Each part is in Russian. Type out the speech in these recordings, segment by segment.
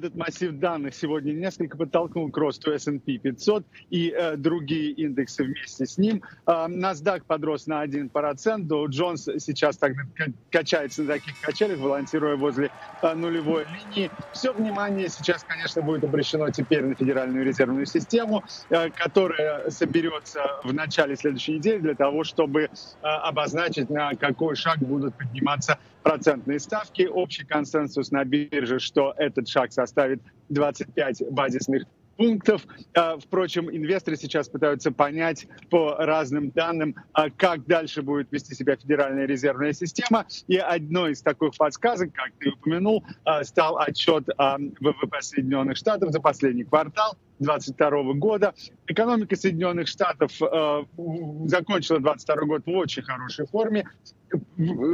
этот массив данных сегодня несколько подтолкнул к росту S&P 500 и э, другие индексы вместе с ним. Э, NASDAQ подрос на 1%, Dow Jones сейчас так, качается на таких качелях, балансируя возле э, нулевой линии. Все внимание сейчас, конечно, будет обращено теперь на Федеральную резервную систему, э, которая соберется в начале следующей недели для того, чтобы э, обозначить, на какой шаг будут подниматься процентные ставки. Общий консенсус на бирже, что этот шаг составит 25 базисных пунктов. А, впрочем, инвесторы сейчас пытаются понять по разным данным, а, как дальше будет вести себя Федеральная резервная система. И одной из таких подсказок, как ты упомянул, а, стал отчет ВВП Соединенных Штатов за последний квартал 2022 года. Экономика Соединенных Штатов закончила 2022 год в очень хорошей форме.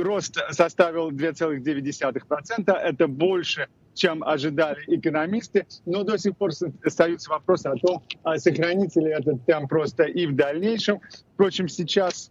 Рост составил 2,9%. Это больше чем ожидали экономисты. Но до сих пор остаются вопросы о том, а сохранится ли этот темп просто и в дальнейшем. Впрочем, сейчас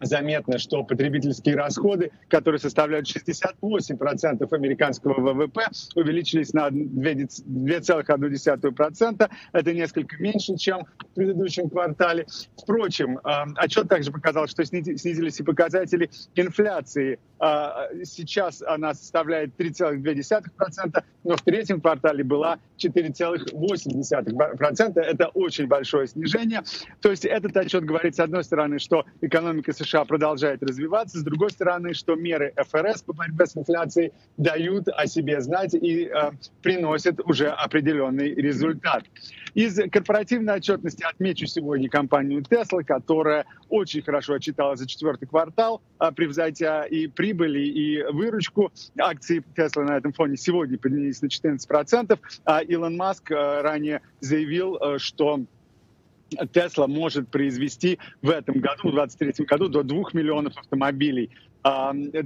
заметно, что потребительские расходы, которые составляют 68% американского ВВП, увеличились на 2,1%. Это несколько меньше, чем предыдущем квартале. Впрочем, а, отчет также показал, что снизились и показатели инфляции. А, сейчас она составляет 3,2%, но в третьем квартале была 4,8%. Это очень большое снижение. То есть этот отчет говорит, с одной стороны, что экономика США продолжает развиваться. С другой стороны, что меры ФРС по борьбе с инфляцией дают о себе знать и э, приносят уже определенный результат. Из корпоративной отчетности отмечу сегодня компанию Tesla, которая очень хорошо отчиталась за четвертый квартал, э, превзойдя и прибыли, и выручку. Акции Tesla на этом фоне сегодня поднялись на 14%, а Илон Маск э, ранее заявил, э, что Тесла может произвести в этом году, в 2023 году, до 2 миллионов автомобилей.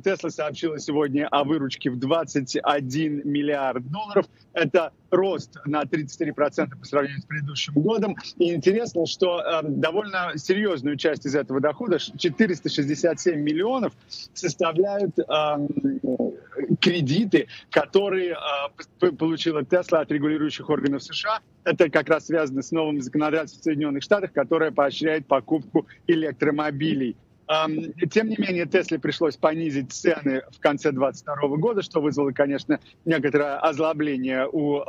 Тесла сообщила сегодня о выручке в 21 миллиард долларов. Это рост на 33% по сравнению с предыдущим годом. И интересно, что довольно серьезную часть из этого дохода, 467 миллионов, составляют кредиты, которые э, получила Тесла от регулирующих органов США. Это как раз связано с новым законодательством в Соединенных Штатах, которое поощряет покупку электромобилей. Тем не менее, Тесле пришлось понизить цены в конце 2022 года, что вызвало, конечно, некоторое озлобление у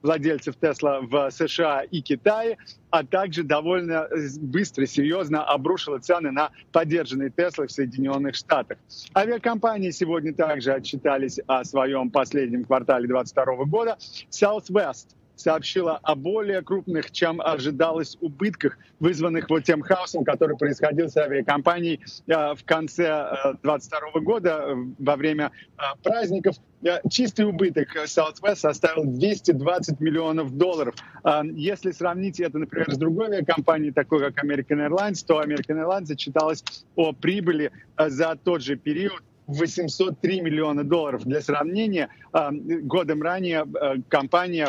владельцев Тесла в США и Китае, а также довольно быстро, серьезно обрушило цены на поддержанные Теслы в Соединенных Штатах. Авиакомпании сегодня также отчитались о своем последнем квартале 2022 года. Southwest – сообщила о более крупных, чем ожидалось, убытках, вызванных вот тем хаосом, который происходил с авиакомпанией э, в конце 2022 э, года э, во время праздников. Чистый убыток Southwest составил 220 миллионов долларов. Если сравнить это, например, с другой авиакомпанией, такой как American Airlines, то American Airlines отчиталась о прибыли за тот же период 803 миллиона долларов. Для сравнения, годом ранее компания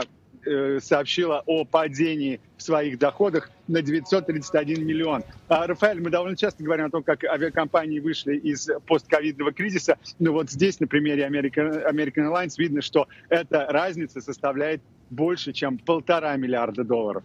сообщила о падении в своих доходах на 931 миллион. А, Рафаэль, мы довольно часто говорим о том, как авиакомпании вышли из постковидного кризиса, но вот здесь на примере American, American Airlines видно, что эта разница составляет больше, чем полтора миллиарда долларов.